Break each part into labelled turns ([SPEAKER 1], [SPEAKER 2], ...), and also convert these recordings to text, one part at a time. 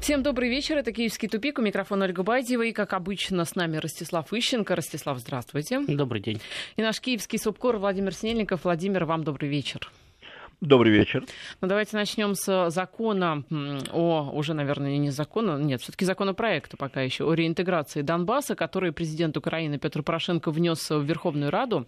[SPEAKER 1] Всем добрый вечер. Это «Киевский тупик». У микрофона Ольга Бадьева. И, как обычно, с нами Ростислав Ищенко. Ростислав, здравствуйте.
[SPEAKER 2] Добрый день.
[SPEAKER 1] И наш киевский субкор Владимир Снельников. Владимир, вам добрый вечер.
[SPEAKER 3] Добрый вечер.
[SPEAKER 1] Ну, давайте начнем с закона о, уже, наверное, не закона, нет, все-таки законопроекта пока еще, о реинтеграции Донбасса, который президент Украины Петр Порошенко внес в Верховную Раду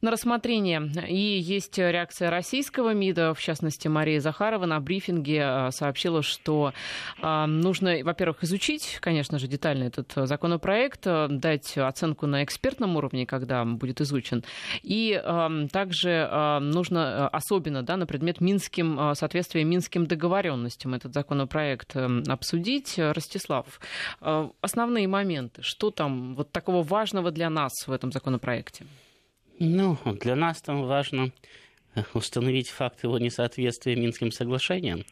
[SPEAKER 1] на рассмотрение. И есть реакция российского МИДа, в частности, Мария Захарова на брифинге а, сообщила, что а, нужно, во-первых, изучить, конечно же, детально этот законопроект, а, дать оценку на экспертном уровне, когда будет изучен. И также нужно особенно, да, на предмет минским, а, соответствия минским договоренностям этот законопроект эм, обсудить. Ростислав, э, основные моменты, что там вот такого важного для нас в этом законопроекте?
[SPEAKER 2] Ну, для нас там важно э, установить факт его несоответствия Минским соглашениям.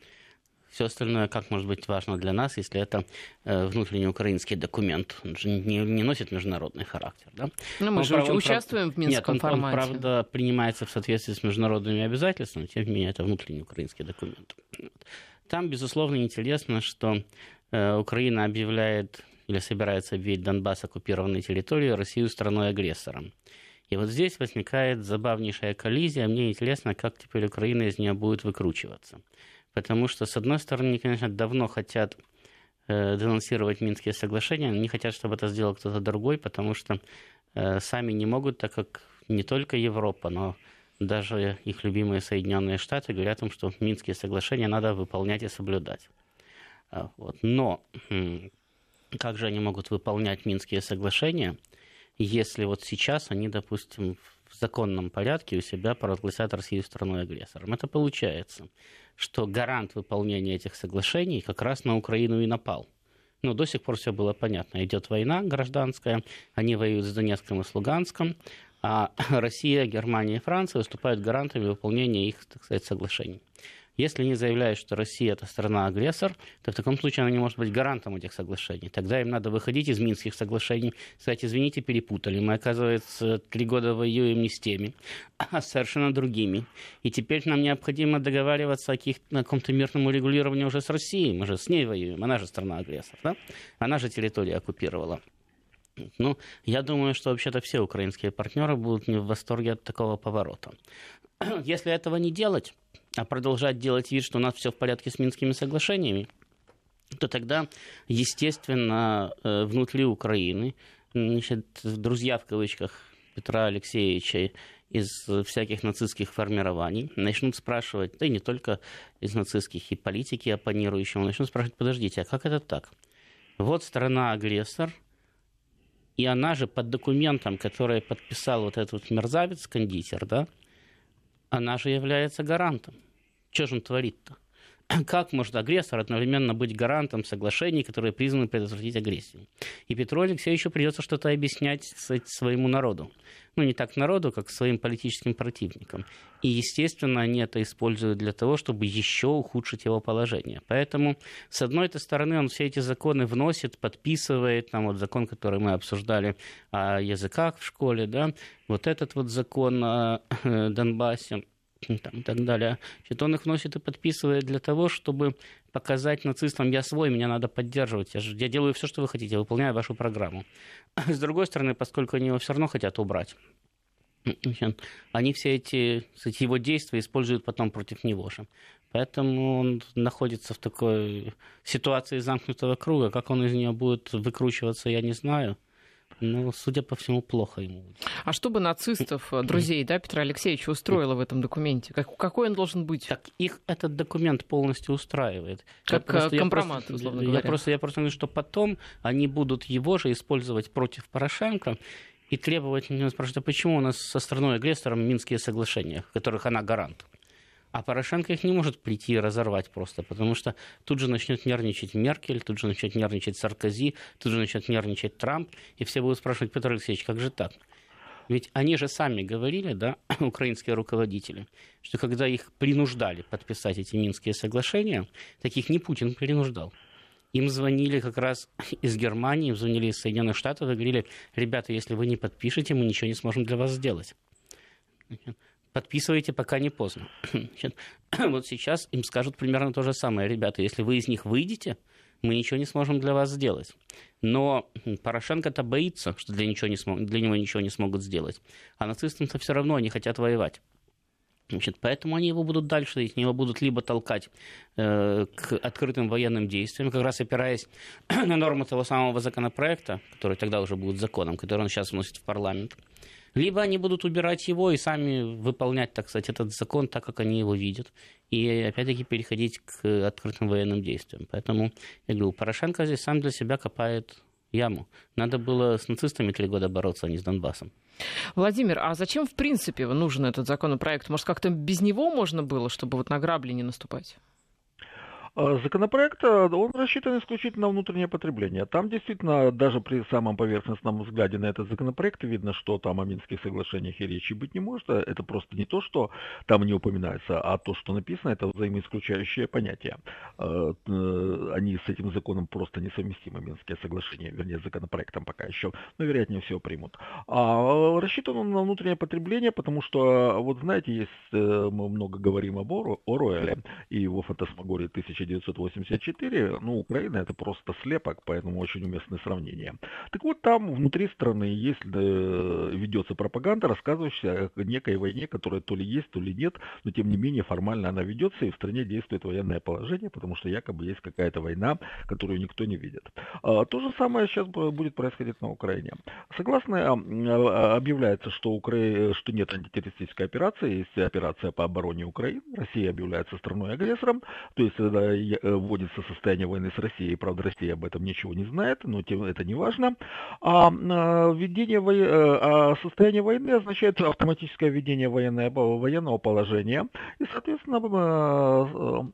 [SPEAKER 2] Все остальное как может быть важно для нас, если это э, внутренний украинский документ? Он же не, не носит международный характер. Да?
[SPEAKER 1] Но ну, мы он, же он, участвуем в Минском
[SPEAKER 2] нет, он,
[SPEAKER 1] формате.
[SPEAKER 2] Он, правда, принимается в соответствии с международными обязательствами, тем не менее, это внутренний украинский документ. Там, безусловно, интересно, что э, Украина объявляет или собирается объявить Донбасс оккупированной территорией Россию страной-агрессором. И вот здесь возникает забавнейшая коллизия. Мне интересно, как теперь Украина из нее будет выкручиваться. Потому что, с одной стороны, они, конечно, давно хотят э, денонсировать Минские соглашения, но не хотят, чтобы это сделал кто-то другой, потому что э, сами не могут, так как не только Европа, но даже их любимые Соединенные Штаты говорят им, что Минские соглашения надо выполнять и соблюдать. А, вот. Но как же они могут выполнять Минские соглашения, если вот сейчас они, допустим, в законном порядке у себя провозгласят Россию страной-агрессором? Это получается что гарант выполнения этих соглашений как раз на Украину и напал. Но до сих пор все было понятно. Идет война гражданская, они воюют с Донецком и с Луганском, а Россия, Германия и Франция выступают гарантами выполнения их, так сказать, соглашений. Если они заявляют, что Россия это страна-агрессор, то в таком случае она не может быть гарантом этих соглашений. Тогда им надо выходить из Минских соглашений, сказать, извините, перепутали. Мы, оказывается, три года воюем не с теми, а совершенно другими. И теперь нам необходимо договариваться о, о каком-то мирном урегулировании уже с Россией. Мы же с ней воюем, она же страна-агрессор. Да? Она же территорию оккупировала. Ну, я думаю, что вообще-то все украинские партнеры будут не в восторге от такого поворота. Если этого не делать, а продолжать делать вид, что у нас все в порядке с Минскими соглашениями, то тогда, естественно, э, внутри Украины, значит, друзья в кавычках Петра Алексеевича из всяких нацистских формирований начнут спрашивать, да и не только из нацистских, и политики оппонирующие, начнут спрашивать, подождите, а как это так? Вот страна-агрессор, и она же под документом, который подписал вот этот мерзавец-кондитер, да, она же является гарантом. Что же он творит-то? Как может агрессор одновременно быть гарантом соглашений, которые призваны предотвратить агрессию? И Петру Алексеевичу придется что-то объяснять своему народу. Ну, не так народу, как своим политическим противникам. И, естественно, они это используют для того, чтобы еще ухудшить его положение. Поэтому, с одной стороны, он все эти законы вносит, подписывает. Там вот закон, который мы обсуждали о языках в школе, да, вот этот вот закон о Донбассе там, и так далее. Значит, он их вносит и подписывает для того, чтобы показать нацистам, я свой, меня надо поддерживать, я, же, я делаю все, что вы хотите, выполняю вашу программу. С другой стороны, поскольку они его все равно хотят убрать, они все эти, эти его действия используют потом против него же. Поэтому он находится в такой ситуации замкнутого круга. Как он из нее будет выкручиваться, я не знаю. Ну, судя по всему, плохо ему.
[SPEAKER 1] А что бы нацистов, э, друзей да, Петра Алексеевича устроило в этом документе? Как, какой он должен быть?
[SPEAKER 2] Так их этот документ полностью устраивает.
[SPEAKER 1] Как просто, компромат, я просто, условно говоря.
[SPEAKER 2] Я просто, я просто говорю, что потом они будут его же использовать против Порошенко и требовать, спрашивать, а почему у нас со страной-агрессором Минские соглашения, которых она гарант? А Порошенко их не может прийти и разорвать просто, потому что тут же начнет нервничать Меркель, тут же начнет нервничать Саркози, тут же начнет нервничать Трамп, и все будут спрашивать, Петр Алексеевич, как же так? Ведь они же сами говорили, да, украинские руководители, что когда их принуждали подписать эти Минские соглашения, таких не Путин принуждал. Им звонили как раз из Германии, им звонили из Соединенных Штатов и говорили, ребята, если вы не подпишете, мы ничего не сможем для вас сделать подписывайте, пока не поздно. вот сейчас им скажут примерно то же самое. Ребята, если вы из них выйдете, мы ничего не сможем для вас сделать. Но Порошенко-то боится, что для, ничего не смог, для него ничего не смогут сделать. А нацистам-то все равно они хотят воевать. Значит, поэтому они его будут дальше, их него будут либо толкать э, к открытым военным действиям, как раз опираясь на нормы того самого законопроекта, который тогда уже будет законом, который он сейчас вносит в парламент, либо они будут убирать его и сами выполнять, так сказать, этот закон так, как они его видят, и опять-таки переходить к открытым военным действиям. Поэтому, я говорю, Порошенко здесь сам для себя копает яму. Надо было с нацистами три года бороться, а не с Донбассом.
[SPEAKER 1] Владимир, а зачем в принципе нужен этот законопроект? Может, как-то без него можно было, чтобы вот на грабли не наступать?
[SPEAKER 3] А, законопроект, а, он рассчитан исключительно на внутреннее потребление. Там действительно, даже при самом поверхностном взгляде на этот законопроект, видно, что там о Минских соглашениях и речи быть не может. Это просто не то, что там не упоминается, а то, что написано, это взаимоисключающее понятие. А, э, они с этим законом просто несовместимы, Минские соглашения, вернее, законопроектом пока еще, но вероятнее всего примут. А рассчитан он на внутреннее потребление, потому что, вот знаете, есть, э, мы много говорим об Оруэле и его фантасмагории 1000 1984, ну, Украина это просто слепок, поэтому очень уместное сравнение. Так вот, там внутри страны есть, э, ведется пропаганда, рассказывающая о некой войне, которая то ли есть, то ли нет, но тем не менее формально она ведется, и в стране действует военное положение, потому что якобы есть какая-то война, которую никто не видит. А, то же самое сейчас будет происходить на Украине. Согласно а, а, объявляется, что, Укра... что нет антитеррористической операции, есть операция по обороне Украины, Россия объявляется страной-агрессором, то есть Э, вводится состояние войны с Россией. Правда, Россия об этом ничего не знает, но тем это не важно. А, а введение во... Э, а состояние войны означает автоматическое введение военного, военного положения. И, соответственно,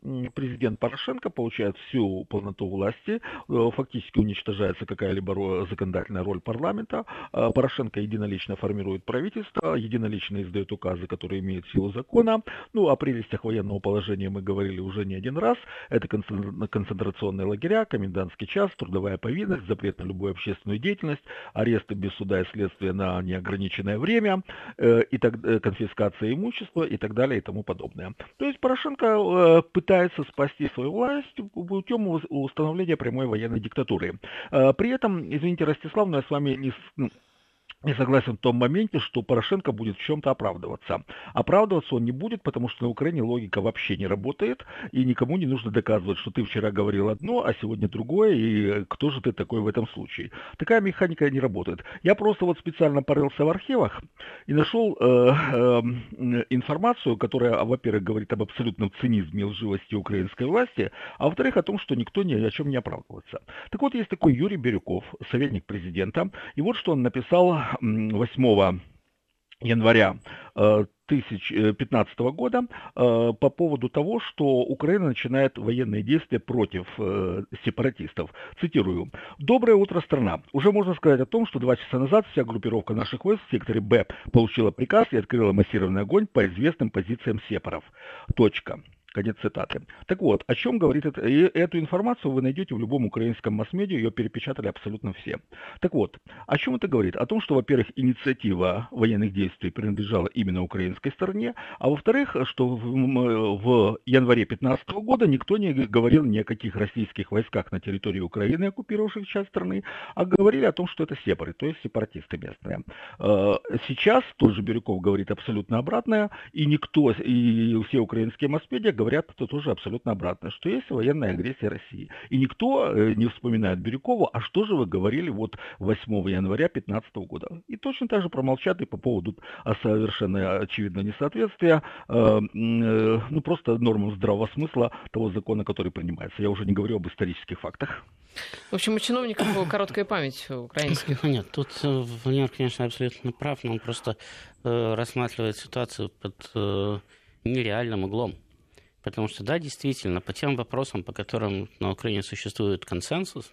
[SPEAKER 3] э, президент Порошенко получает всю полноту власти. Фактически уничтожается какая-либо законодательная роль парламента. Порошенко единолично формирует правительство, единолично издает указы, которые имеют силу закона. Ну, о прелестях военного положения мы говорили уже не один раз. Это концентрационные лагеря, комендантский час, трудовая повинность, запрет на любую общественную деятельность, аресты без суда и следствия на неограниченное время, э, и так, э, конфискация имущества и так далее и тому подобное. То есть Порошенко э, пытается спасти свою власть путем установления прямой военной диктатуры. При этом, извините, Ростислав, но я с вами не, ну, не согласен в том моменте, что Порошенко будет в чем-то оправдываться. Оправдываться он не будет, потому что на Украине логика вообще не работает, и никому не нужно доказывать, что ты вчера говорил одно, а сегодня другое, и кто же ты такой в этом случае. Такая механика не работает. Я просто вот специально порылся в архивах и нашел э, э, информацию, которая, во-первых, говорит об абсолютном цинизме и лживости украинской власти, а во-вторых, о том, что никто ни о чем не оправдывается. Так вот, есть такой Юрий Бирюков, советник президента, и вот что он написал 8 января 2015 э, года э, по поводу того, что Украина начинает военные действия против э, сепаратистов. Цитирую. «Доброе утро, страна. Уже можно сказать о том, что два часа назад вся группировка наших войск в секторе Б получила приказ и открыла массированный огонь по известным позициям сепаров. Точка. Конец цитаты. Так вот, о чем говорит это? И эту информацию вы найдете в любом украинском масс-медиа, ее перепечатали абсолютно все. Так вот, о чем это говорит? О том, что, во-первых, инициатива военных действий принадлежала именно украинской стороне, а во-вторых, что в, в январе 2015 года никто не говорил ни о каких российских войсках на территории Украины, оккупировавших часть страны, а говорили о том, что это сепары, то есть сепаратисты местные. Э, сейчас тот же Бирюков говорит абсолютно обратное, и никто, и все украинские масс-медиа говорят то тоже абсолютно обратно, что есть военная агрессия России. И никто э, не вспоминает Бирюкову, а что же вы говорили вот 8 января 2015 года. И точно так же промолчат и по поводу совершенно очевидного несоответствия, э, э, ну просто нормам здравого смысла того закона, который принимается. Я уже не говорю об исторических фактах.
[SPEAKER 1] В общем, у чиновников короткая память украинских.
[SPEAKER 2] Нет, тут Владимир, конечно, абсолютно прав, но он просто рассматривает ситуацию под нереальным углом. Потому что, да, действительно, по тем вопросам, по которым на Украине существует консенсус,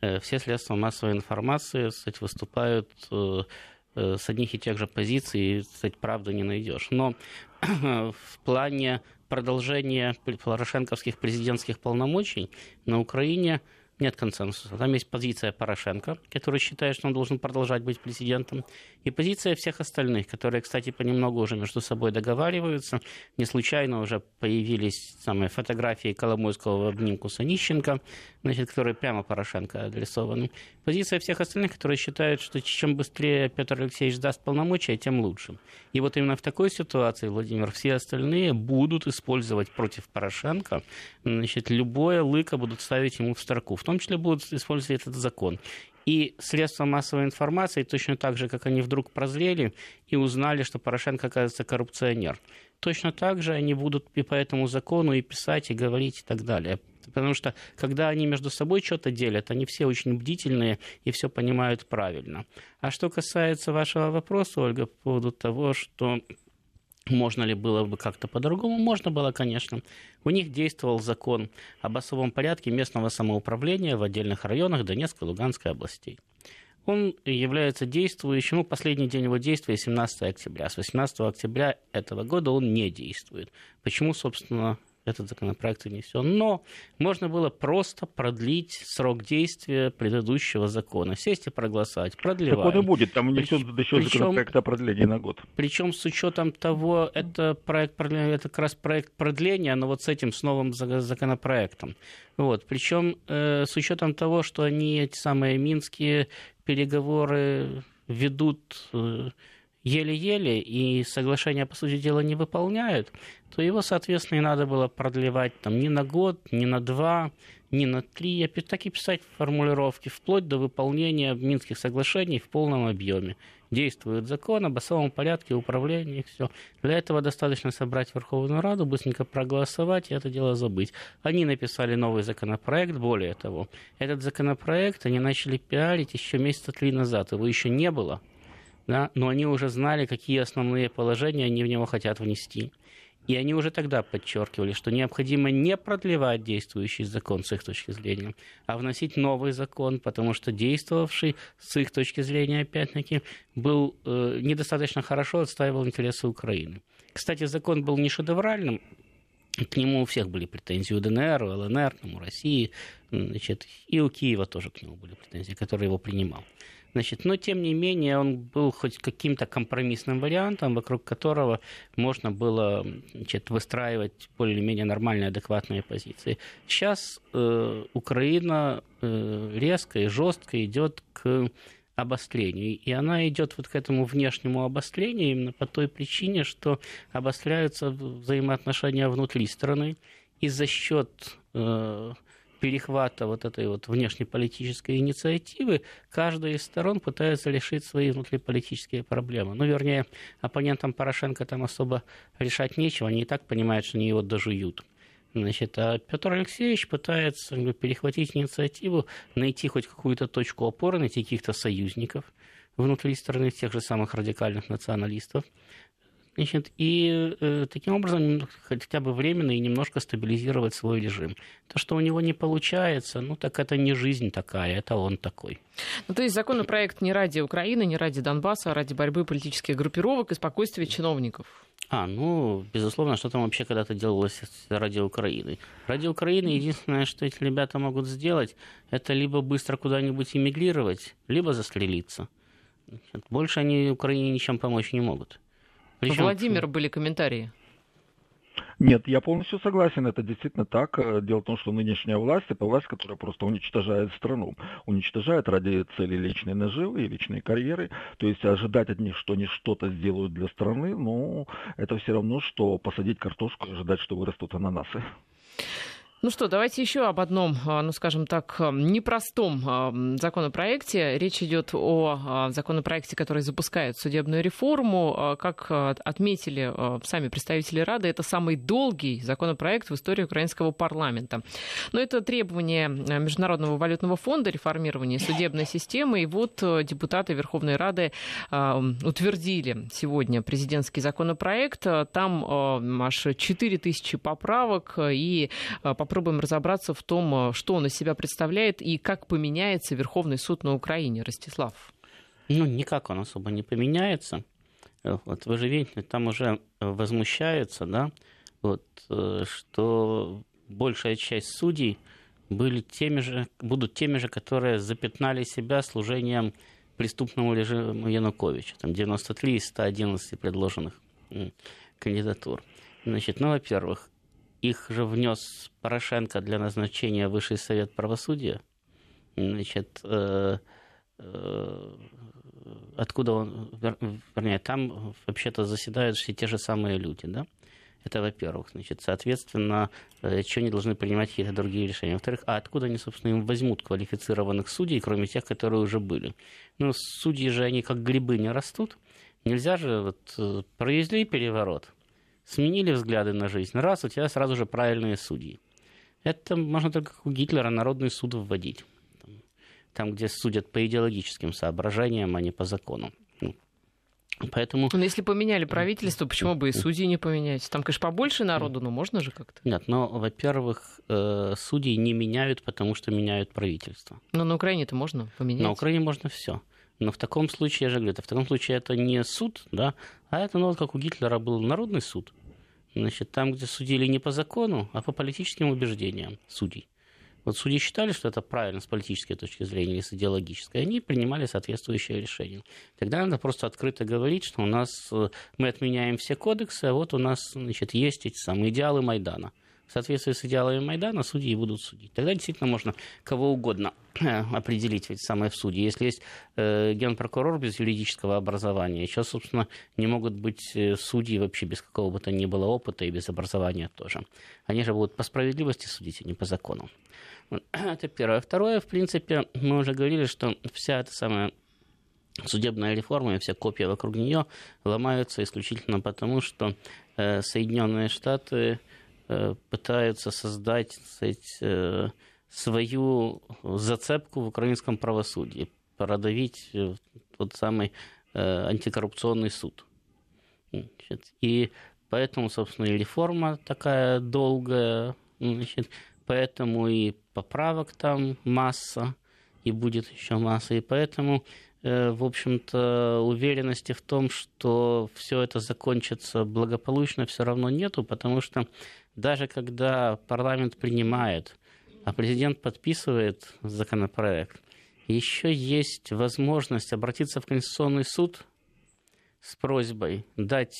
[SPEAKER 2] э, все средства массовой информации кстати, выступают э, э, с одних и тех же позиций, кстати, правду не найдешь. Но в плане продолжения порошенковских президентских полномочий на Украине нет консенсуса. Там есть позиция Порошенко, который считает, что он должен продолжать быть президентом, и позиция всех остальных, которые, кстати, понемногу уже между собой договариваются. Не случайно уже появились самые фотографии Коломойского в обнимку с Онищенко, значит, которые прямо Порошенко адресованы. Позиция всех остальных, которые считают, что чем быстрее Петр Алексеевич даст полномочия, тем лучше. И вот именно в такой ситуации, Владимир, все остальные будут использовать против Порошенко, значит, любое лыко будут ставить ему в строку. В том числе будут использовать этот закон. И средства массовой информации точно так же, как они вдруг прозрели и узнали, что Порошенко, оказывается, коррупционер. Точно так же они будут и по этому закону и писать, и говорить, и так далее. Потому что, когда они между собой что-то делят, они все очень бдительные и все понимают правильно. А что касается вашего вопроса, Ольга, по поводу того, что можно ли было бы как-то по-другому? Можно было, конечно. У них действовал закон об особом порядке местного самоуправления в отдельных районах Донецкой и Луганской областей. Он является действующим, ну, последний день его действия 17 октября. С 18 октября этого года он не действует. Почему, собственно, этот законопроект внесен. Но можно было просто продлить срок действия предыдущего закона. Сесть и проголосовать. Продлеваем.
[SPEAKER 3] Так он и будет. Там внесен Прич... еще причем, законопроект о продлении на год.
[SPEAKER 2] Причем с учетом того, это, проект, это как раз проект продления, но вот с этим, с новым законопроектом. Вот. Причем э, с учетом того, что они, эти самые минские переговоры ведут... Э, еле-еле и соглашение, по сути дела, не выполняют, то его, соответственно, и надо было продлевать там, не на год, не на два, не на три, а так и писать формулировки, вплоть до выполнения Минских соглашений в полном объеме. Действует закон об особом порядке управления, все. Для этого достаточно собрать Верховную Раду, быстренько проголосовать и это дело забыть. Они написали новый законопроект, более того, этот законопроект они начали пиарить еще месяца три назад, его еще не было – да, но они уже знали, какие основные положения они в него хотят внести. И они уже тогда подчеркивали, что необходимо не продлевать действующий закон с их точки зрения, а вносить новый закон, потому что действовавший с их точки зрения, опять-таки, был э, недостаточно хорошо отстаивал интересы Украины. Кстати, закон был не шедевральным, к нему у всех были претензии у ДНР, у ЛНР, у России, значит, и у Киева тоже к нему были претензии, который его принимал. Значит, но тем не менее он был хоть каким-то компромиссным вариантом, вокруг которого можно было значит, выстраивать более-менее нормальные, адекватные позиции. Сейчас э, Украина э, резко и жестко идет к обострению. И она идет вот к этому внешнему обострению именно по той причине, что обостряются взаимоотношения внутри страны. И за счет э, перехвата вот этой вот внешнеполитической инициативы, каждая из сторон пытается решить свои внутриполитические проблемы. Ну, вернее, оппонентам Порошенко там особо решать нечего, они и так понимают, что они его дожуют. Значит, а Петр Алексеевич пытается перехватить инициативу, найти хоть какую-то точку опоры, найти каких-то союзников внутри страны, тех же самых радикальных националистов, Значит, и э, таким образом хотя бы временно и немножко стабилизировать свой режим. То, что у него не получается, ну так это не жизнь такая, это он такой.
[SPEAKER 1] Ну, то есть законопроект не ради Украины, не ради Донбасса, а ради борьбы политических группировок и спокойствия чиновников.
[SPEAKER 2] А, ну, безусловно, что там вообще когда-то делалось ради Украины. Ради Украины единственное, что эти ребята могут сделать, это либо быстро куда-нибудь эмигрировать, либо застрелиться. Больше они Украине ничем помочь не могут.
[SPEAKER 1] Причем... Владимир были комментарии.
[SPEAKER 3] Нет, я полностью согласен, это действительно так. Дело в том, что нынешняя власть – это власть, которая просто уничтожает страну. Уничтожает ради цели личной наживы и личной карьеры. То есть ожидать от них, что они что-то сделают для страны, ну, это все равно, что посадить картошку и ожидать, что вырастут ананасы.
[SPEAKER 1] Ну что, давайте еще об одном, а, ну скажем так, а, непростом а, законопроекте. Речь идет о законопроекте, который запускает судебную реформу. Как отметили сами представители Рады, это самый долгий законопроект в истории украинского парламента. Но это требование Международного валютного фонда реформирования судебной системы. И вот депутаты Верховной Рады утвердили сегодня президентский законопроект. Там аж 4 тысячи поправок и поправок попробуем разобраться в том, э, что он из себя представляет и как поменяется Верховный суд на Украине. Ростислав.
[SPEAKER 2] Ну, никак он особо не поменяется. Э, вот вы же видите, там уже возмущаются, да, вот, э, что большая часть судей были теми же, будут теми же, которые запятнали себя служением преступному режиму Януковича. Там 93 из 111 предложенных кандидатур. Значит, ну, во-первых, их же внес Порошенко для назначения Высший Совет Правосудия. Значит, э, э, откуда он, вернее, там вообще-то заседают все те же самые люди, да? Это во-первых. Значит, соответственно, э, что они должны принимать какие-то другие решения. Во-вторых, а откуда они, собственно, им возьмут квалифицированных судей, кроме тех, которые уже были? Ну, судьи же, они как грибы не растут. Нельзя же, вот, э, провезли переворот, сменили взгляды на жизнь, раз, у тебя сразу же правильные судьи. Это можно только как у Гитлера народный суд вводить. Там, где судят по идеологическим соображениям, а не по закону. Поэтому...
[SPEAKER 1] Но если поменяли правительство, почему бы и судьи не поменять? Там, конечно, побольше народу, но можно же как-то.
[SPEAKER 2] Нет, но, во-первых, э, судьи не меняют, потому что меняют правительство.
[SPEAKER 1] Но на Украине-то можно поменять.
[SPEAKER 2] На Украине можно все. Но в таком случае, я же говорю, в таком случае это не суд, да, а это, ну, вот как у Гитлера был народный суд. Значит, там, где судили не по закону, а по политическим убеждениям судей. Вот судьи считали, что это правильно с политической точки зрения или с идеологической, они принимали соответствующее решение. Тогда надо просто открыто говорить, что у нас э, мы отменяем все кодексы, а вот у нас значит, есть эти самые идеалы Майдана. В соответствии с идеалами Майдана судьи будут судить. Тогда действительно можно кого угодно определить ведь самое в суде. Если есть э, генпрокурор без юридического образования, сейчас, собственно, не могут быть э, судьи вообще без какого бы то ни было опыта и без образования тоже. Они же будут по справедливости судить, а не по закону. Это первое. Второе, в принципе, мы уже говорили, что вся эта самая судебная реформа и вся копия вокруг нее ломаются исключительно потому, что э, Соединенные Штаты э, пытаются создать сказать, э, свою зацепку в украинском правосудии, продавить э, тот самый антикоррупционный суд. И поэтому, собственно, и реформа такая долгая, значит, поэтому и поправок там масса, и будет еще масса, и поэтому, в общем-то, уверенности в том, что все это закончится благополучно, все равно нету, потому что даже когда парламент принимает, а президент подписывает законопроект, еще есть возможность обратиться в Конституционный суд с просьбой дать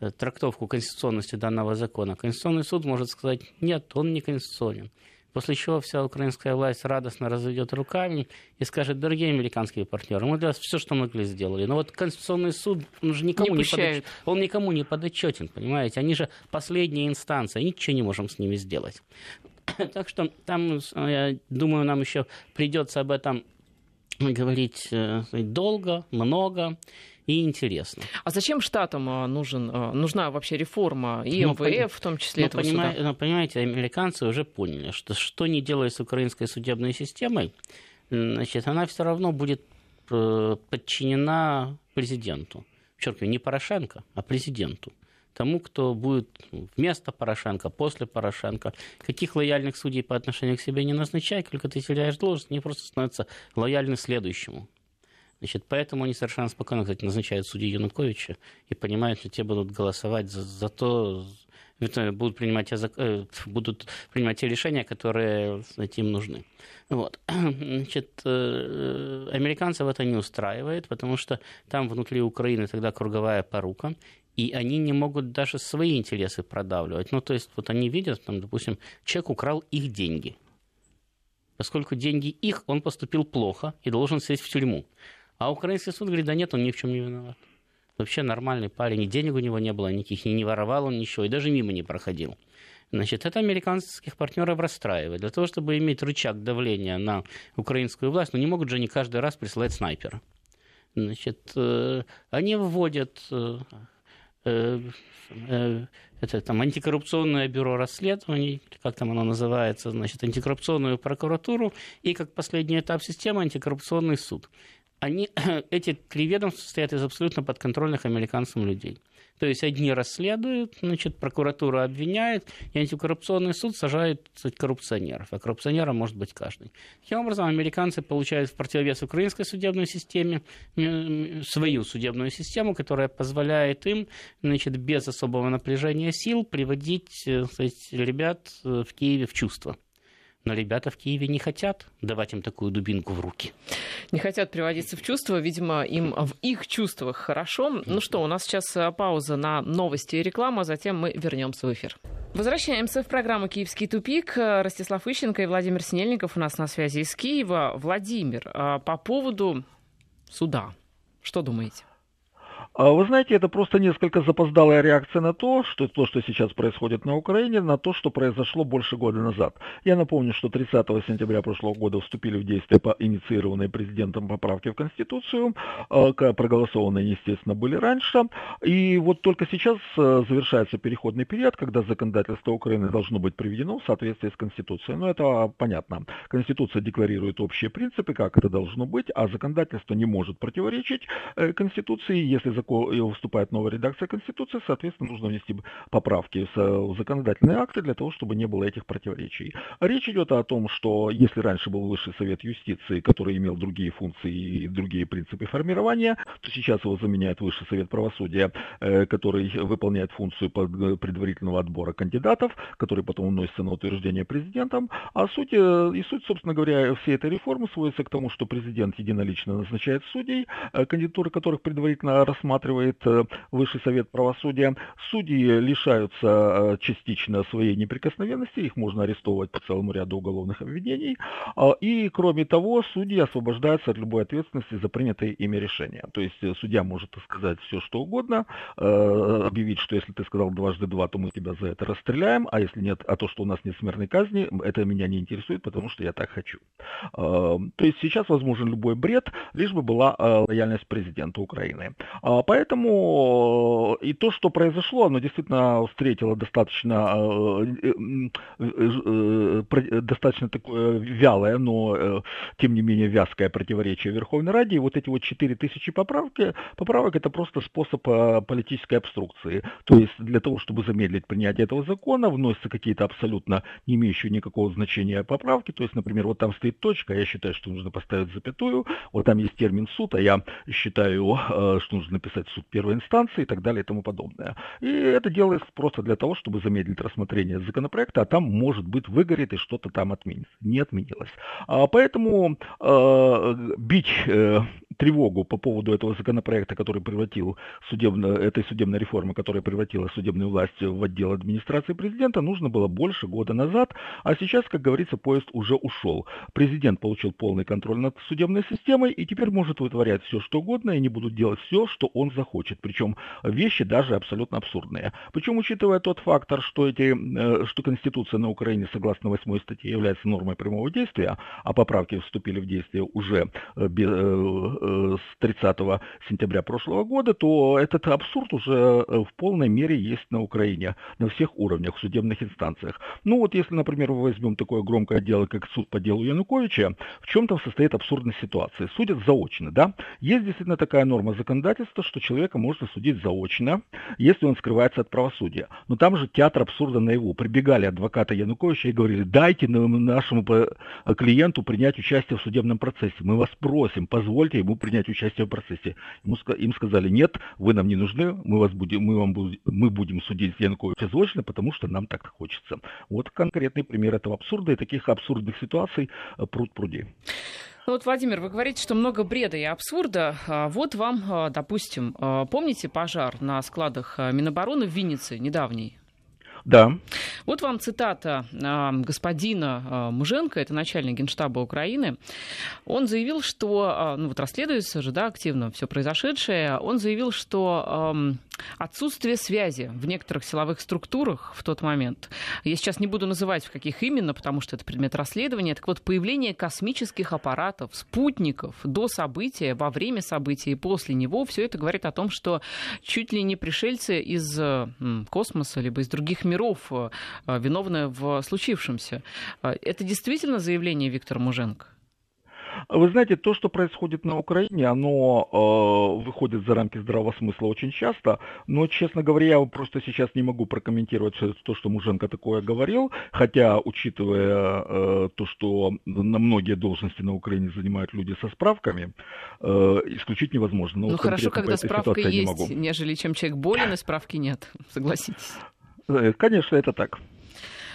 [SPEAKER 2] Э, трактовку конституционности данного закона, Конституционный суд может сказать, нет, он не конституционен. После чего вся украинская власть радостно разведет руками и скажет, дорогие американские партнеры, мы для вас все, что могли, сделали. Но вот Конституционный суд, он же никому не, не подоч... он никому не подотчетен, понимаете? Они же последняя инстанция, ничего не можем с ними сделать. Так что там, я думаю, нам еще придется об этом говорить э, долго, много и интересно.
[SPEAKER 1] А зачем штатам а, нужен, а, нужна вообще реформа и МВФ, ну, в том числе
[SPEAKER 2] ну,
[SPEAKER 1] этого
[SPEAKER 2] понимаете,
[SPEAKER 1] суда?
[SPEAKER 2] Ну, понимаете, американцы уже поняли, что что не делает с украинской судебной системой, значит, она все равно будет э, подчинена президенту. Подчеркиваю, не Порошенко, а президенту тому, кто будет вместо Порошенко, после Порошенко. Каких лояльных судей по отношению к себе не назначай, только ты теряешь должность, они просто становятся лояльны следующему. Значит, поэтому они совершенно спокойно, кстати, назначают судью Януковича и понимают, что те будут голосовать за, за то, будут принимать, те, э, будут принимать те решения, которые кстати, им нужны. Вот. Значит, э, американцев это не устраивает, потому что там внутри Украины тогда круговая порука, и они не могут даже свои интересы продавливать. Ну, то есть, вот они видят, там, допустим, человек украл их деньги. Поскольку деньги их, он поступил плохо и должен сесть в тюрьму. А украинский суд говорит, да нет, он ни в чем не виноват. Вообще нормальный парень, и денег у него не было никаких, и не воровал он ничего, и даже мимо не проходил. Значит, это американских партнеров расстраивает. Для того, чтобы иметь рычаг давления на украинскую власть, ну не могут же они каждый раз присылать снайпера. Значит, э, они вводят э, э, э, это там антикоррупционное бюро расследований, как там оно называется, значит, антикоррупционную прокуратуру и как последний этап системы антикоррупционный суд они, эти три ведомства состоят из абсолютно подконтрольных американцам людей. То есть одни расследуют, значит, прокуратура обвиняет, и антикоррупционный суд сажает кстати, коррупционеров. А коррупционером может быть каждый. Таким образом, американцы получают в противовес украинской судебной системе свою судебную систему, которая позволяет им значит, без особого напряжения сил приводить кстати, ребят э, в Киеве в чувство. Но ребята в Киеве не хотят давать им такую дубинку в руки.
[SPEAKER 1] Не хотят приводиться в чувство. Видимо, им в их чувствах хорошо. Ну что, у нас сейчас э, пауза на новости и рекламу, а затем мы вернемся в эфир. Возвращаемся в программу «Киевский тупик». Ростислав Ищенко и Владимир Снельников у нас на связи из Киева. Владимир, а по поводу суда. Что думаете?
[SPEAKER 3] А вы знаете, это просто несколько запоздалая реакция на то, что то, что сейчас происходит на Украине, на то, что произошло больше года назад. Я напомню, что 30 сентября прошлого года вступили в действие по инициированной президентом поправки в Конституцию, а, проголосованные, естественно, были раньше. И вот только сейчас э, завершается переходный период, когда законодательство Украины должно быть приведено в соответствии с Конституцией. Но это понятно. Конституция декларирует общие принципы, как это должно быть, а законодательство не может противоречить э, Конституции, если закон, вступает новая редакция Конституции, соответственно, нужно внести поправки в законодательные акты для того, чтобы не было этих противоречий. Речь идет о том, что если раньше был Высший Совет Юстиции, который имел другие функции и другие принципы формирования, то сейчас его заменяет Высший Совет Правосудия, э, который выполняет функцию предварительного отбора кандидатов, который потом уносится на утверждение президентом. А суть, э, и суть, собственно говоря, всей этой реформы сводится к тому, что президент единолично назначает судей, э, кандидатуры которых предварительно рассматривают рассматривает э, Высший Совет Правосудия. Судьи лишаются э, частично своей неприкосновенности, их можно арестовывать по целому ряду уголовных обвинений. А, и, кроме того, судьи освобождаются от любой ответственности за принятые ими решения. То есть э, судья может сказать все, что угодно, объявить, что если ты сказал дважды два, то мы тебя за это расстреляем, а если нет, а то, что у нас нет смертной казни, это меня не интересует, потому что я так хочу. А, то есть сейчас возможен любой бред, лишь бы была лояльность президента Украины. А, поэтому э, и то, что произошло, оно действительно встретило достаточно, э, э, достаточно такое вялое, но тем не менее вязкое противоречие Верховной Раде. И вот эти вот 4000 поправки, поправок это просто способ политической обструкции. То есть для того, чтобы замедлить принятие этого закона, вносятся какие-то абсолютно не имеющие никакого значения поправки. То есть, например, вот там стоит точка, я считаю, что нужно поставить запятую. Вот там есть термин суд, а я считаю, что нужно написать написать суд первой инстанции и так далее и тому подобное. И это делается просто для того, чтобы замедлить рассмотрение законопроекта, а там, может быть, выгорит и что-то там отменится. Не отменилось. А поэтому э, бить э, тревогу по поводу этого законопроекта, который превратил судебно, этой судебной реформы, которая превратила судебную власть в отдел администрации президента, нужно было больше года назад, а сейчас, как говорится, поезд уже ушел. Президент получил полный контроль над судебной системой и теперь может вытворять все, что угодно, и они будут делать все, что он захочет. Причем вещи даже абсолютно абсурдные. Причем, учитывая тот фактор, что, эти, э, что Конституция на Украине, согласно 8 статье, является нормой прямого действия, а поправки вступили в действие уже э, э, с 30 сентября прошлого года, то этот абсурд уже э, в полной мере есть на Украине, на всех уровнях, в судебных инстанциях. Ну вот если, например, мы возьмем такое громкое дело, как суд по делу Януковича, в чем там состоит абсурдная ситуация? Судят заочно, да? Есть действительно такая норма законодательства, что человека можно судить заочно, если он скрывается от правосудия. Но там же театр абсурда наяву. Прибегали адвокаты Януковича и говорили, дайте нашему клиенту принять участие в судебном процессе. Мы вас просим, позвольте ему принять участие в процессе. Ему, им сказали, нет, вы нам не нужны, мы, вас будем, мы, вам, мы будем судить Януковича заочно, потому что нам так хочется. Вот конкретный пример этого абсурда, и таких абсурдных ситуаций э, пруд пруди.
[SPEAKER 1] Ну вот, Владимир, вы говорите, что много бреда и абсурда. А вот вам, а, допустим, а, помните пожар на складах Минобороны в Виннице недавний?
[SPEAKER 3] Да.
[SPEAKER 1] Вот вам цитата э, господина э, Муженко, это начальник генштаба Украины. Он заявил, что, э, ну вот расследуется же, да, активно все произошедшее. Он заявил, что отсутствие связи в некоторых силовых структурах в тот момент, я сейчас не буду называть, в каких именно, потому что это предмет расследования, так вот, появление космических аппаратов, спутников до события, во время события и после него, все это говорит о том, что чуть ли не пришельцы из космоса, либо из других миров э, виновны в случившемся. Э, это действительно заявление Виктора Муженко?
[SPEAKER 3] Вы знаете, то, что происходит на Украине, оно э, выходит за рамки здравого смысла очень часто, но, честно говоря, я просто сейчас не могу прокомментировать то, что Муженко такое говорил, хотя, учитывая э, то, что на многие должности на Украине занимают люди со справками, э, исключить невозможно.
[SPEAKER 1] Но ну хорошо, когда справка есть, нежели чем человек болен и справки нет, согласитесь.
[SPEAKER 3] Э, конечно, это так.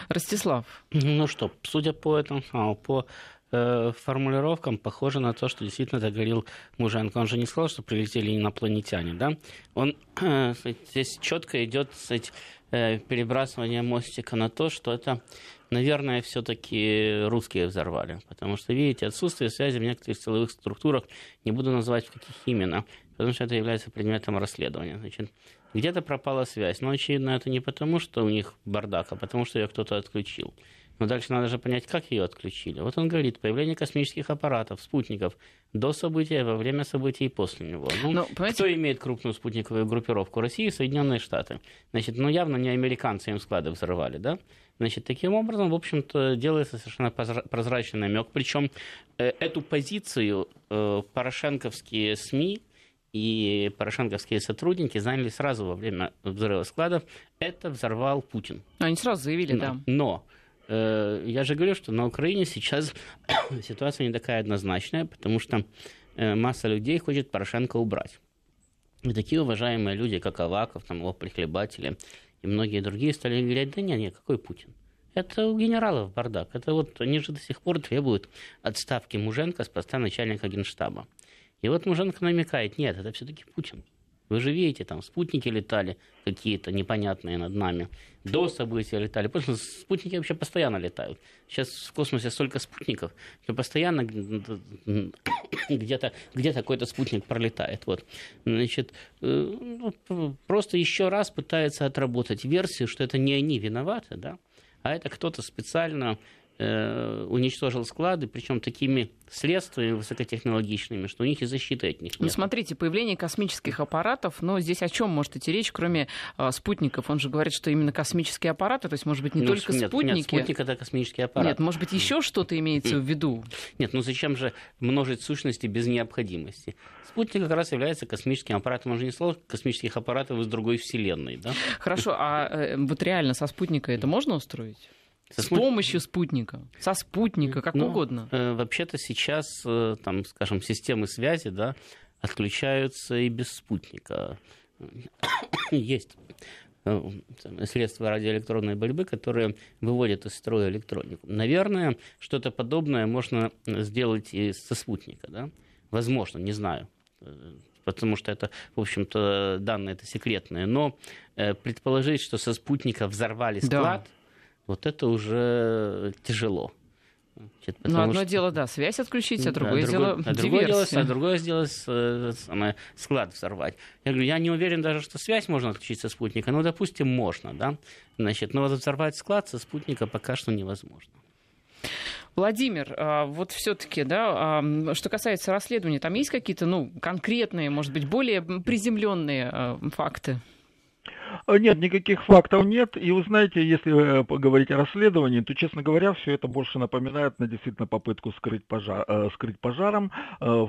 [SPEAKER 1] Ростислав.
[SPEAKER 2] Ну что, судя по этому, по э, формулировкам похоже на то, что действительно это говорил Муженко. Он же не сказал, что прилетели инопланетяне, да? Он э, здесь четко идет кстати, э, перебрасывание мостика на то, что это, наверное, все-таки русские взорвали. Потому что, видите, отсутствие связи в некоторых силовых структурах, не буду называть в каких именно, потому что это является предметом расследования. Значит, где-то пропала связь. Но, очевидно, это не потому, что у них бардак, а потому, что ее кто-то отключил. Но дальше надо же понять, как ее отключили. Вот он говорит, появление космических аппаратов, спутников до события, во время событий и после него. Ну, Но, понимаете... Кто имеет крупную спутниковую группировку? Россия и Соединенные Штаты. Значит, ну явно не американцы им склады взрывали, да? Значит, таким образом, в общем-то, делается совершенно прозрачный намек. Причем э, эту позицию э, порошенковские СМИ и порошенковские сотрудники заняли сразу во время взрыва складов. Это взорвал Путин.
[SPEAKER 1] Они сразу заявили,
[SPEAKER 2] но,
[SPEAKER 1] да.
[SPEAKER 2] Но э, я же говорю, что на Украине сейчас ситуация не такая однозначная, потому что э, масса людей хочет Порошенко убрать. И такие уважаемые люди, как Аваков, там, его прихлебатели и многие другие стали говорить, да нет, нет, какой Путин? Это у генералов бардак. Это вот они же до сих пор требуют отставки Муженко с поста начальника генштаба. И вот Муженко намекает, нет, это все-таки Путин. Вы же видите, там спутники летали какие-то непонятные над нами. До события летали. Потому что спутники вообще постоянно летают. Сейчас в космосе столько спутников, что постоянно где-то где какой-то спутник пролетает. Вот. Значит, э, ну, просто еще раз пытается отработать версию, что это не они виноваты, да, а это кто-то специально уничтожил склады, причем такими средствами высокотехнологичными, что у них и защиты от них
[SPEAKER 1] нет. Ну, смотрите, появление космических аппаратов, но здесь о чем может идти речь, кроме э, спутников? Он же говорит, что именно космические аппараты, то есть, может быть, не ну, только нет, спутники. Нет,
[SPEAKER 2] спутник это космический аппарат.
[SPEAKER 1] Нет, может быть, еще что-то имеется в виду?
[SPEAKER 2] Нет, ну зачем же множить сущности без необходимости? Спутник как раз является космическим аппаратом. Он же не сказал космических аппаратов из другой вселенной, да?
[SPEAKER 1] Хорошо, а э, вот реально со спутника это можно устроить? Со с помощью спутника, со спутника, как ну, угодно.
[SPEAKER 2] Э, вообще-то сейчас, э, там, скажем, системы связи, да, отключаются и без спутника. Есть э, средства радиоэлектронной борьбы, которые выводят из строя электронику. Наверное, что-то подобное можно сделать и со спутника, да? Возможно, не знаю э, потому что это, в общем-то, данные это секретные. Но э, предположить, что со спутника взорвали склад, вот это уже тяжело.
[SPEAKER 1] Значит, ну, одно что... дело, да, связь отключить, а другое да, дело
[SPEAKER 2] а другое дело, а другое дело э, самое, склад взорвать. Я говорю, я не уверен даже, что связь можно отключить со спутника. Ну, допустим, можно, да. Значит, но вот взорвать склад со спутника пока что невозможно.
[SPEAKER 1] Владимир, а, вот все-таки, да, а, что касается расследования, там есть какие-то, ну, конкретные, может быть, более приземленные а, факты?
[SPEAKER 3] А, нет, никаких фактов нет. И вы знаете, если э, говорить о расследовании, то, честно говоря, все это больше напоминает на действительно попытку скрыть, пожар, э, скрыть пожаром э,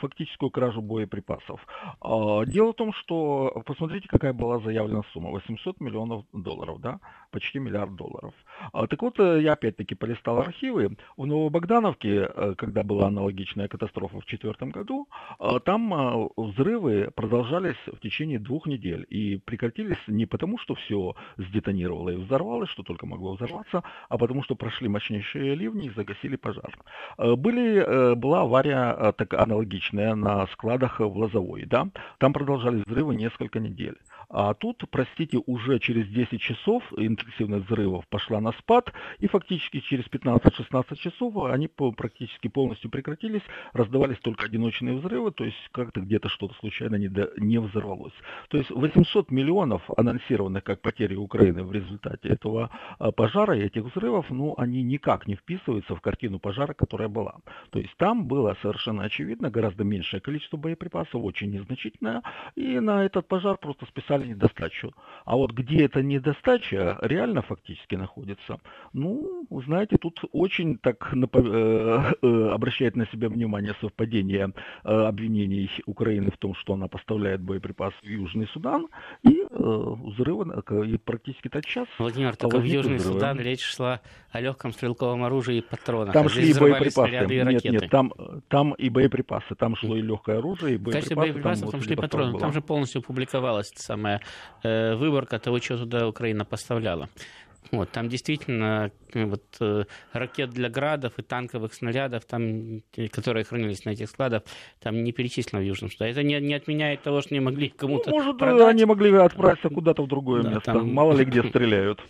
[SPEAKER 3] фактическую кражу боеприпасов. А, дело в том, что посмотрите, какая была заявлена сумма. 800 миллионов долларов, да? Почти миллиард долларов. А, так вот, я опять-таки полистал архивы. В Новобогдановке, когда была аналогичная катастрофа в 2004 году, там взрывы продолжались в течение двух недель и прекратились не потому, что все сдетонировало и взорвалось, что только могло взорваться, а потому что прошли мощнейшие ливни и загасили пожар. Э, были, э, была авария э, так, аналогичная на складах в Лозовой. Да? Там продолжались взрывы несколько недель. А тут, простите, уже через 10 часов интенсивность взрывов пошла на спад, и фактически через 15-16 часов они практически полностью прекратились, раздавались только одиночные взрывы, то есть как-то где-то что-то случайно не, до, не взорвалось. То есть 800 миллионов анонсированных как потери Украины в результате этого а, пожара и этих взрывов, ну, они никак не вписываются в картину пожара, которая была. То есть там было совершенно очевидно гораздо меньшее количество боеприпасов, очень незначительное, и на этот пожар просто списали недостачу. А вот где эта недостача реально фактически находится, ну, знаете, тут очень так. Э, э, обращает на себя внимание совпадение э, обвинений Украины в том, что она поставляет боеприпасы в Южный Судан, и взрывы и практически тотчас.
[SPEAKER 2] Владимир, только в Южный взрывы. Судан речь шла о легком стрелковом оружии и патронах.
[SPEAKER 3] Там а шли и боеприпасы. И нет, нет, там, там и боеприпасы. Там шло и легкое оружие, и боеприпасы.
[SPEAKER 2] В боеприпасов там, там шли патроны. Там же полностью публиковалась самая э, выборка того, что туда Украина поставляла. Вот, там действительно э, вот, э, ракет для градов и танковых снарядов, там, которые хранились на этих складах, там не перечислено в Южном Судане. Это не, не отменяет того, что не могли кому-то
[SPEAKER 3] ну, Может,
[SPEAKER 2] продать.
[SPEAKER 3] они могли отправиться куда-то в другое да, место. Там... Мало ли где стреляют.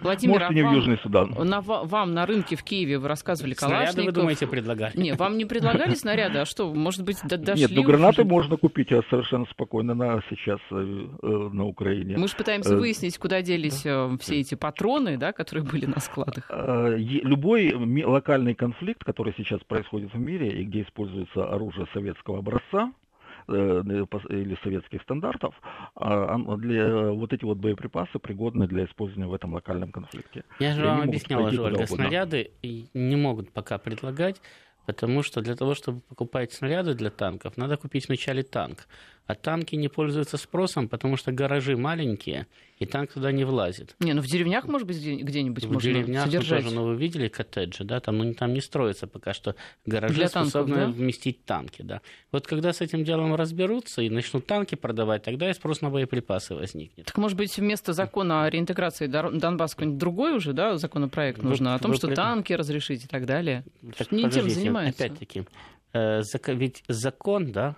[SPEAKER 1] Владимир,
[SPEAKER 3] Может, а не в Южный Судан.
[SPEAKER 1] На, вам на рынке в Киеве вы рассказывали Калашников.
[SPEAKER 2] Снаряды, вы думаете, предлагали?
[SPEAKER 1] Не, вам не предлагали снаряды, а что, может быть, дошли
[SPEAKER 3] Нет, ну гранаты можно купить совершенно спокойно на, сейчас э, э, на Украине.
[SPEAKER 1] Мы же пытаемся выяснить, куда делись все эти патроны, да, которые были на складах.
[SPEAKER 3] Любой локальный конфликт, который сейчас происходит в мире и где используется оружие советского образца, э, или советских стандартов, а, для, вот эти вот боеприпасы пригодны для использования в этом локальном конфликте.
[SPEAKER 2] Я же вам объяснял, Ольга, снаряды не могут пока предлагать, потому что для того, чтобы покупать снаряды для танков, надо купить вначале танк. А танки не пользуются спросом, потому что гаражи маленькие, и танк туда не влазит.
[SPEAKER 1] Не, ну в деревнях, может быть, где-нибудь
[SPEAKER 2] в
[SPEAKER 1] можно
[SPEAKER 2] деревнях
[SPEAKER 1] содержать.
[SPEAKER 2] тоже, ну вы видели коттеджи, да, там, ну, там не строятся пока что гаражи, Для способные танков, да? вместить танки, да. Вот когда с этим делом разберутся и начнут танки продавать, тогда и спрос на боеприпасы возникнет.
[SPEAKER 1] Так, может быть, вместо закона о реинтеграции Донбасса какой-нибудь другой уже, да, законопроект нужно, о том, вы, что вы... танки разрешить и так далее? Так, не тем занимается.
[SPEAKER 2] Опять-таки, э, ведь закон, да,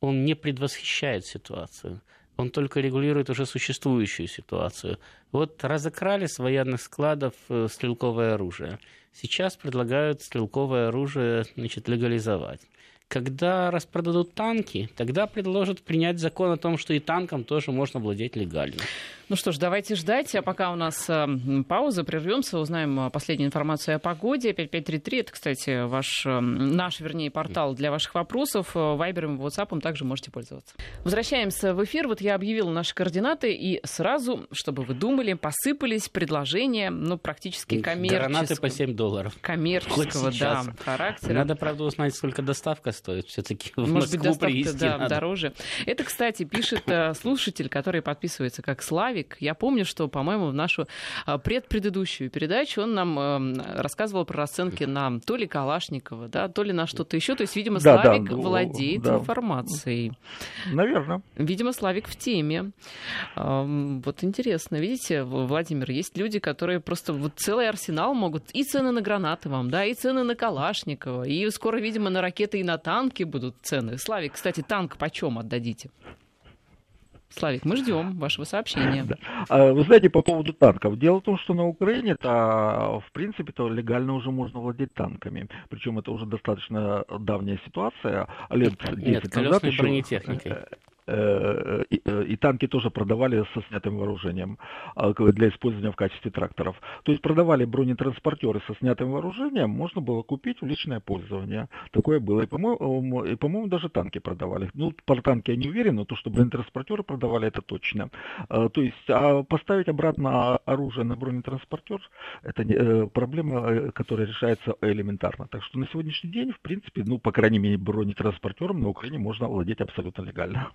[SPEAKER 2] он не предвосхищает ситуацию. Он только регулирует уже существующую ситуацию. Вот разокрали с военных складов э, стрелковое оружие. Сейчас предлагают стрелковое оружие значит, легализовать. Когда распродадут танки, тогда предложат принять закон о том, что и танком тоже можно владеть легально.
[SPEAKER 1] Ну что ж, давайте ждать. А пока у нас э, пауза, прервемся, узнаем э, последнюю информацию о погоде. 5533, это, кстати, ваш, э, наш, вернее, портал для ваших вопросов. Вайбером и WhatsApp также можете пользоваться. Возвращаемся в эфир. Вот я объявила наши координаты, и сразу, чтобы вы думали, посыпались предложения, ну, практически коммерческого.
[SPEAKER 2] Гранаты по 7 долларов.
[SPEAKER 1] Коммерческого, да, характера.
[SPEAKER 2] Надо, правда, узнать, сколько доставка стоит. Все-таки в
[SPEAKER 1] Может
[SPEAKER 2] Москву
[SPEAKER 1] быть, доставка да, надо. дороже. Это, кстати, пишет слушатель, который подписывается как Славик Славик. Я помню, что, по-моему, в нашу а, предпредыдущую передачу он нам эм, рассказывал про расценки на то ли Калашникова, да, то ли на что-то еще. То есть, видимо, да, Славик да, владеет да. информацией.
[SPEAKER 3] Наверное.
[SPEAKER 1] Видимо, Славик в теме. Вот интересно. Видите, Владимир, есть люди, которые просто вот целый арсенал могут и цены на гранаты вам, да, и цены на Калашникова, и скоро, видимо, на ракеты и на танки будут цены. Славик, кстати, танк почем отдадите? Славик, мы ждем вашего сообщения. Да.
[SPEAKER 3] А, вы знаете, по поводу танков. Дело в том, что на Украине это, в принципе, то легально уже можно владеть танками. Причем это уже достаточно давняя ситуация. Лет 10
[SPEAKER 2] Нет,
[SPEAKER 3] назад
[SPEAKER 2] еще... бронетехникой.
[SPEAKER 3] Э, и, э, и танки тоже продавали со снятым вооружением а, для использования в качестве тракторов. То есть продавали бронетранспортеры со снятым вооружением, можно было купить в личное пользование. Такое было. И, по-моему, и, по-моему даже танки продавали. Ну, про танки я не уверен, но то, что бронетранспортеры продавали, это точно. То есть а поставить обратно оружие на бронетранспортер, это э, проблема, которая решается элементарно. Так что на сегодняшний день, в принципе, ну, по крайней мере, бронетранспортером на Украине можно владеть абсолютно легально.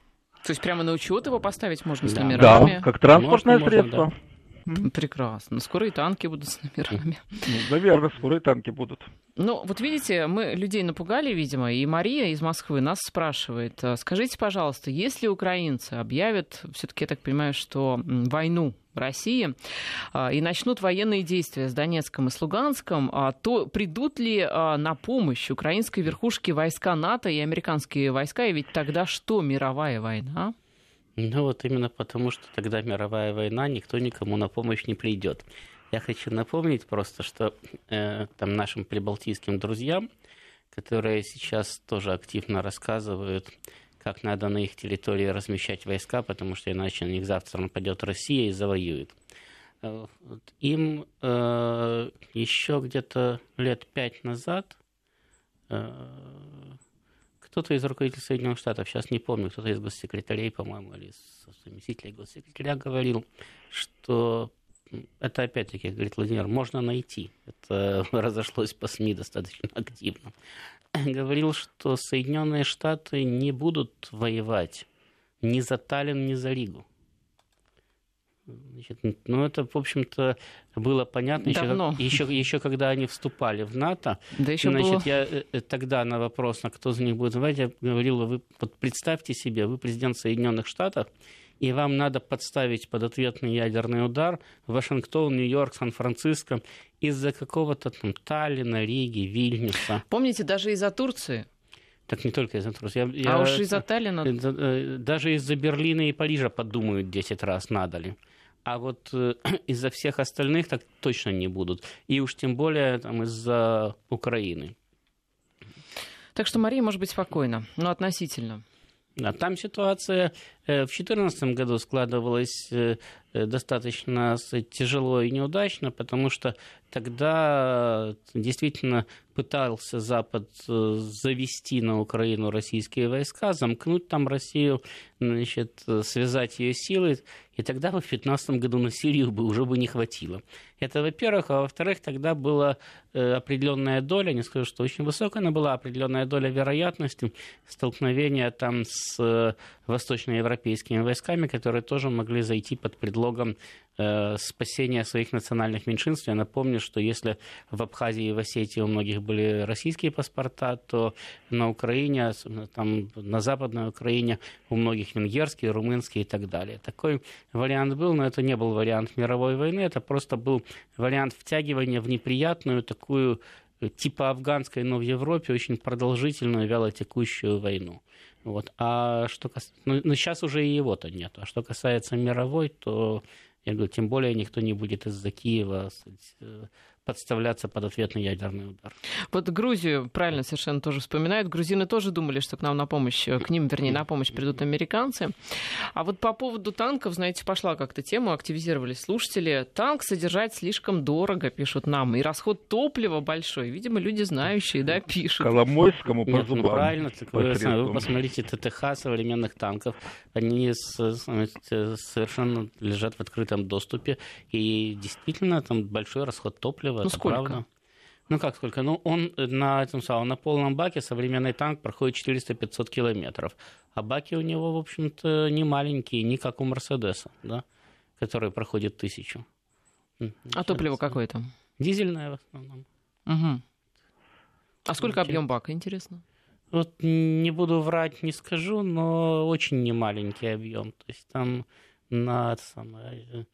[SPEAKER 1] То есть прямо на учет его поставить можно с номерами?
[SPEAKER 3] Да, как транспортное можно, средство.
[SPEAKER 1] Можно, да. Прекрасно. Скоро и танки будут с номерами.
[SPEAKER 3] Ну, наверное, скоро и танки будут.
[SPEAKER 1] Ну, вот видите, мы людей напугали, видимо, и Мария из Москвы нас спрашивает, «А скажите, пожалуйста, если украинцы объявят, все-таки я так понимаю, что войну России а, и начнут военные действия с Донецком и с Луганском, а, то придут ли а, на помощь украинской верхушке войска НАТО и американские войска? И ведь тогда что, мировая война?
[SPEAKER 2] Ну вот именно потому, что тогда мировая война, никто никому на помощь не придет. Я хочу напомнить просто, что э, там нашим прибалтийским друзьям, которые сейчас тоже активно рассказывают как надо на их территории размещать войска, потому что иначе на них завтра нападет Россия и завоюет. Э, им э, еще где-то лет пять назад э, кто-то из руководителей Соединенных Штатов, сейчас не помню, кто-то из госсекретарей, по-моему, или заместителей госсекретаря говорил, что это опять-таки, говорит Владимир, можно найти. Это разошлось по СМИ достаточно активно. Говорил, что Соединенные Штаты не будут воевать ни за Таллин, ни за Ригу. Значит, ну, это, в общем-то, было понятно еще, еще, еще когда они вступали в НАТО.
[SPEAKER 1] Да еще
[SPEAKER 2] Значит,
[SPEAKER 1] было...
[SPEAKER 2] я э, э, тогда на вопрос, на кто за них будет воевать, я говорил, вы вот представьте себе, вы президент Соединенных Штатов, и вам надо подставить под ответный ядерный удар Вашингтон, Нью-Йорк, Сан-Франциско из-за какого-то там Таллина, Риги, Вильнюса.
[SPEAKER 1] Помните, даже из-за Турции
[SPEAKER 2] так не только из-за Турции. Я,
[SPEAKER 1] а я, уж из-за Таллина?
[SPEAKER 2] Э, даже из-за Берлина и Парижа подумают 10 раз, надо ли. А вот э, из-за всех остальных так точно не будут. И уж тем более там, из-за Украины.
[SPEAKER 1] Так что Мария может быть спокойна, но относительно.
[SPEAKER 2] Да, там ситуация в 2014 году складывалась достаточно тяжело и неудачно, потому что тогда действительно пытался Запад э, завести на Украину российские войска, замкнуть там Россию, значит, связать ее силой, и тогда бы в 2015 году на Сирию бы уже бы не хватило. Это, во-первых, а во-вторых, тогда была э, определенная доля, не скажу, что очень высокая, но была определенная доля вероятности столкновения там с э, восточноевропейскими войсками, которые тоже могли зайти под предлогом Э, спасения своих национальных меньшинств. Я напомню, что если в Абхазии и в Осетии у многих были российские паспорта, то на Украине, там, на Западной Украине у многих венгерские, румынские и так далее. Такой вариант был, но это не был вариант мировой войны, это просто был вариант втягивания в неприятную такую э, типа афганской, но в Европе очень продолжительную вялотекущую войну. Вот. А что кас... ну, ну, сейчас уже и его-то нет. А что касается мировой, то я говорю, тем более никто не будет из-за Киева подставляться под ответный ядерный удар.
[SPEAKER 1] Вот Грузию правильно совершенно тоже вспоминают. Грузины тоже думали, что к нам на помощь, к ним, вернее, на помощь придут американцы. А вот по поводу танков, знаете, пошла как-то тема, активизировались слушатели. Танк содержать слишком дорого, пишут нам, и расход топлива большой. Видимо, люди знающие, да, пишут.
[SPEAKER 3] Коломойскому по
[SPEAKER 2] Нет,
[SPEAKER 3] зубам.
[SPEAKER 2] Ну, правильно, так вы, вы посмотрите ТТХ современных танков. Они совершенно лежат в открытом доступе. И действительно, там большой расход топлива
[SPEAKER 1] ну, это сколько? правда.
[SPEAKER 2] Ну как сколько? Ну он на этом самом, на полном баке современный танк проходит 400-500 километров. А баки у него, в общем-то, не маленькие, не как у Мерседеса, да, который проходит тысячу.
[SPEAKER 1] А топливо какое там?
[SPEAKER 2] Дизельное в основном.
[SPEAKER 1] Угу. А сколько объем бака, интересно?
[SPEAKER 2] Вот не буду врать, не скажу, но очень немаленький объем. То есть там на самое,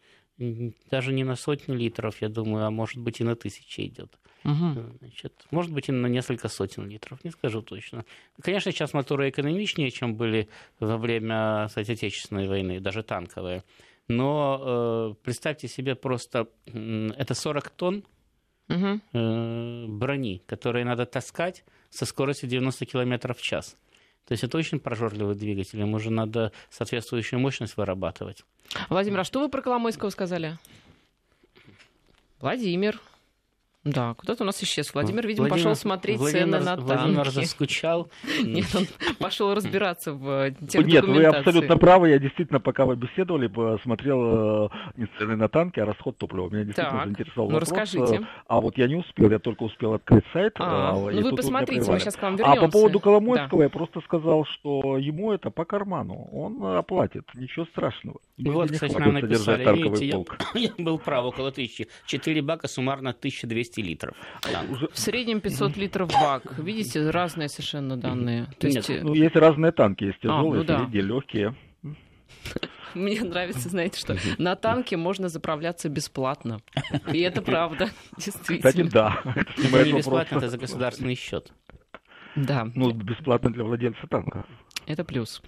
[SPEAKER 2] даже не на сотню литров, я думаю, а может быть и на тысячи идет. Угу. Значит, может быть и на несколько сотен литров, не скажу точно. Конечно, сейчас моторы экономичнее, чем были во время, кстати, Отечественной войны, даже танковые. Но э, представьте себе просто, это 40 тонн угу. э, брони, которые надо таскать со скоростью 90 км в час. То есть это очень прожорливый двигатель, ему же надо соответствующую мощность вырабатывать.
[SPEAKER 1] Владимир, а что вы про Коломойского сказали? Владимир. Да, куда-то у нас исчез. Владимир, видимо, Владимир, пошел смотреть
[SPEAKER 2] Владимир,
[SPEAKER 1] цены на танки.
[SPEAKER 2] Владимир заскучал.
[SPEAKER 1] Нет, он пошел разбираться в тех
[SPEAKER 3] Нет, вы абсолютно правы. Я действительно, пока вы беседовали, посмотрел э, не цены на танки, а расход топлива. Меня действительно так, заинтересовал
[SPEAKER 1] ну,
[SPEAKER 3] вопрос.
[SPEAKER 1] расскажите.
[SPEAKER 3] А вот я не успел, я только успел открыть сайт.
[SPEAKER 1] А, ну вы посмотрите, мы сейчас к вам вернемся.
[SPEAKER 3] А по поводу Коломойского да. я просто сказал, что ему это по карману. Он оплатит, ничего страшного.
[SPEAKER 2] Вот, кстати, нам написали, видите, я, я был прав, около тысячи. Четыре бака суммарно 1200 литров.
[SPEAKER 1] Уже... В среднем 500 литров бак. Видите, разные совершенно данные.
[SPEAKER 3] То есть... Нет, ну, есть разные танки, есть тяжелые, а, ну, да. средние, легкие.
[SPEAKER 1] Мне нравится, знаете, что на танке можно заправляться бесплатно. И это правда, действительно.
[SPEAKER 3] Кстати, да.
[SPEAKER 2] Не бесплатно, это за государственный счет.
[SPEAKER 1] Да.
[SPEAKER 3] Ну, бесплатно для владельца танка.
[SPEAKER 1] Это плюс.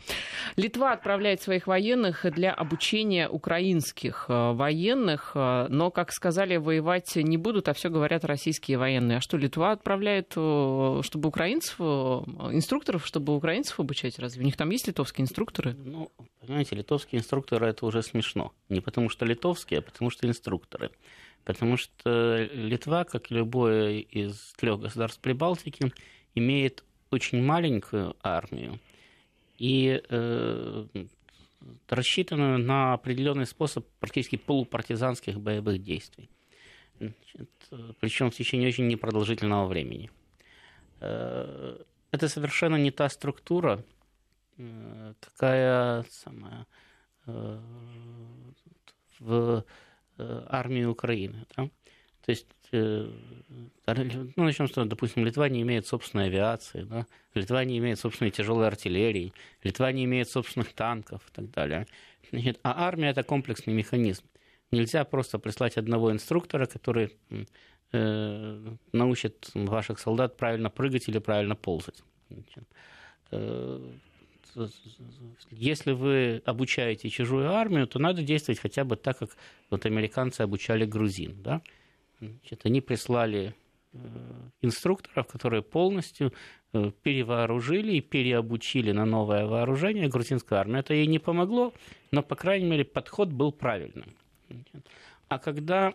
[SPEAKER 1] Литва отправляет своих военных для обучения украинских э, военных, э, но, как сказали, воевать не будут, а все говорят российские военные. А что, Литва отправляет, э, чтобы украинцев, инструкторов, чтобы украинцев обучать? Разве у них там есть литовские инструкторы?
[SPEAKER 2] Ну, понимаете, литовские инструкторы это уже смешно. Не потому что литовские, а потому что инструкторы. Потому что Литва, как и любое из трех государств Прибалтики, имеет очень маленькую армию и э, рассчитанную на определенный способ практически полупартизанских боевых действий. Значит, причем в течение очень непродолжительного времени. Э, это совершенно не та структура, э, какая самая, э, в армии Украины. Да? То есть, ну, начнем с того, допустим, Литва не имеет собственной авиации, да? Литва не имеет собственной тяжелой артиллерии, Литва не имеет собственных танков и так далее. Значит, а армия – это комплексный механизм. Нельзя просто прислать одного инструктора, который э, научит ваших солдат правильно прыгать или правильно ползать. Значит, э, если вы обучаете чужую армию, то надо действовать хотя бы так, как вот американцы обучали грузин. Да? Значит, они прислали э, инструкторов, которые полностью э, перевооружили и переобучили на новое вооружение грузинскую армию. Это ей не помогло, но, по крайней мере, подход был правильным. А когда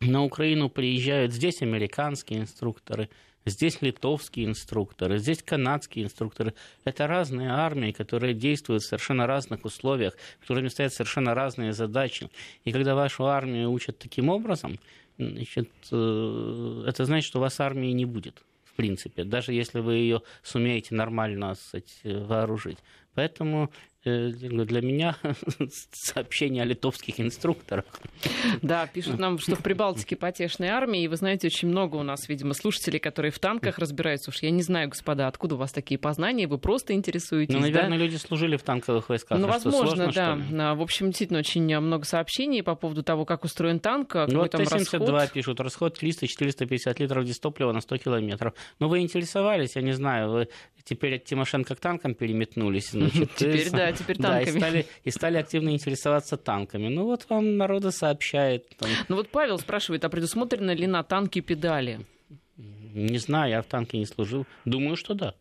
[SPEAKER 2] на Украину приезжают здесь американские инструкторы, здесь литовские инструкторы, здесь канадские инструкторы. Это разные армии, которые действуют в совершенно разных условиях, которыми стоят совершенно разные задачи. И когда вашу армию учат таким образом, значит, э, это значит, что у вас армии не будет в принципе, даже если вы ее сумеете нормально сказать, вооружить. Поэтому для меня сообщение о литовских инструкторах.
[SPEAKER 1] Да, пишут нам, что в Прибалтике потешной армии, и вы знаете, очень много у нас, видимо, слушателей, которые в танках разбираются. Уж я не знаю, господа, откуда у вас такие познания, вы просто интересуетесь,
[SPEAKER 2] Ну, наверное,
[SPEAKER 1] да?
[SPEAKER 2] люди служили в танковых войсках.
[SPEAKER 1] Ну,
[SPEAKER 2] а
[SPEAKER 1] возможно,
[SPEAKER 2] сложно,
[SPEAKER 1] да. В общем, действительно, очень много сообщений по поводу того, как устроен танк, какой
[SPEAKER 2] ну, вот
[SPEAKER 1] там
[SPEAKER 2] Т-72
[SPEAKER 1] расход.
[SPEAKER 2] пишут, расход 300-450 литров дистоплива на 100 километров. Но вы интересовались, я не знаю, вы теперь от Тимошенко к танкам переметнулись. Значит,
[SPEAKER 1] теперь, да, теперь
[SPEAKER 2] да,
[SPEAKER 1] танками.
[SPEAKER 2] и, стали, и стали активно интересоваться танками. Ну вот вам народа сообщает. Там...
[SPEAKER 1] Ну вот Павел спрашивает, а предусмотрены ли на танке педали?
[SPEAKER 2] Не знаю, я в танке не служил. Думаю, что да.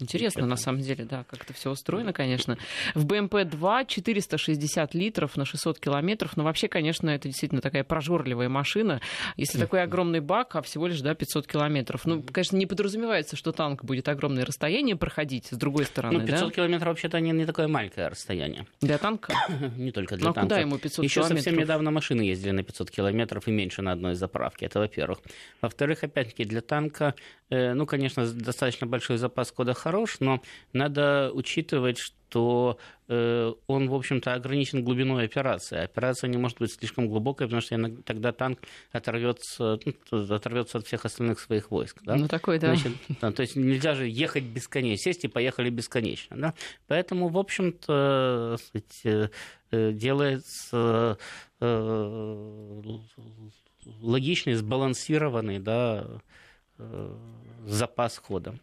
[SPEAKER 1] Интересно, на самом деле, да, как это все устроено, конечно. В БМП-2 460 литров на 600 километров. Но вообще, конечно, это действительно такая прожорливая машина. Если такой огромный бак, а всего лишь да, 500 километров. Ну, конечно, не подразумевается, что танк будет огромное расстояние проходить, с другой стороны,
[SPEAKER 2] Ну, 500
[SPEAKER 1] да?
[SPEAKER 2] километров вообще-то не, не такое маленькое расстояние.
[SPEAKER 1] Для танка?
[SPEAKER 2] Не только для
[SPEAKER 1] Ну, а
[SPEAKER 2] танка.
[SPEAKER 1] куда ему 500
[SPEAKER 2] Еще
[SPEAKER 1] километров?
[SPEAKER 2] совсем недавно машины ездили на 500 километров и меньше на одной заправке. Это во-первых. Во-вторых, опять-таки, для танка, э, ну, конечно, достаточно большой запас хода хорош, но надо учитывать, что э, он, в общем-то, ограничен глубиной операции. Операция не может быть слишком глубокой, потому что иногда- тогда танк оторвется, ну, оторвется от всех остальных своих войск. Да?
[SPEAKER 1] Ну, такой, да.
[SPEAKER 2] Значит, да, то есть нельзя же ехать бесконечно, сесть и поехали бесконечно. Да? Поэтому, в общем-то, э, э, делается э, логичный, сбалансированный да, э, запас хода.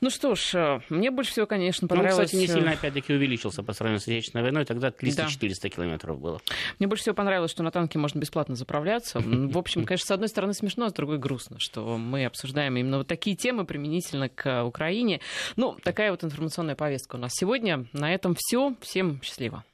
[SPEAKER 1] Ну что ж, э, мне больше всего, конечно,
[SPEAKER 2] Он,
[SPEAKER 1] понравилось...
[SPEAKER 2] кстати, не
[SPEAKER 1] э,
[SPEAKER 2] сильно, опять-таки, увеличился по сравнению с Отечественной войной. Тогда 300-400
[SPEAKER 1] Да.
[SPEAKER 2] километров было.
[SPEAKER 1] Мне больше всего понравилось, что на танке можно бесплатно заправляться. В общем, конечно, с одной стороны смешно, а с другой грустно, что мы обсуждаем именно вот такие темы применительно к Украине. Ну, такая вот информационная повестка у нас сегодня. На этом все. Всем счастливо.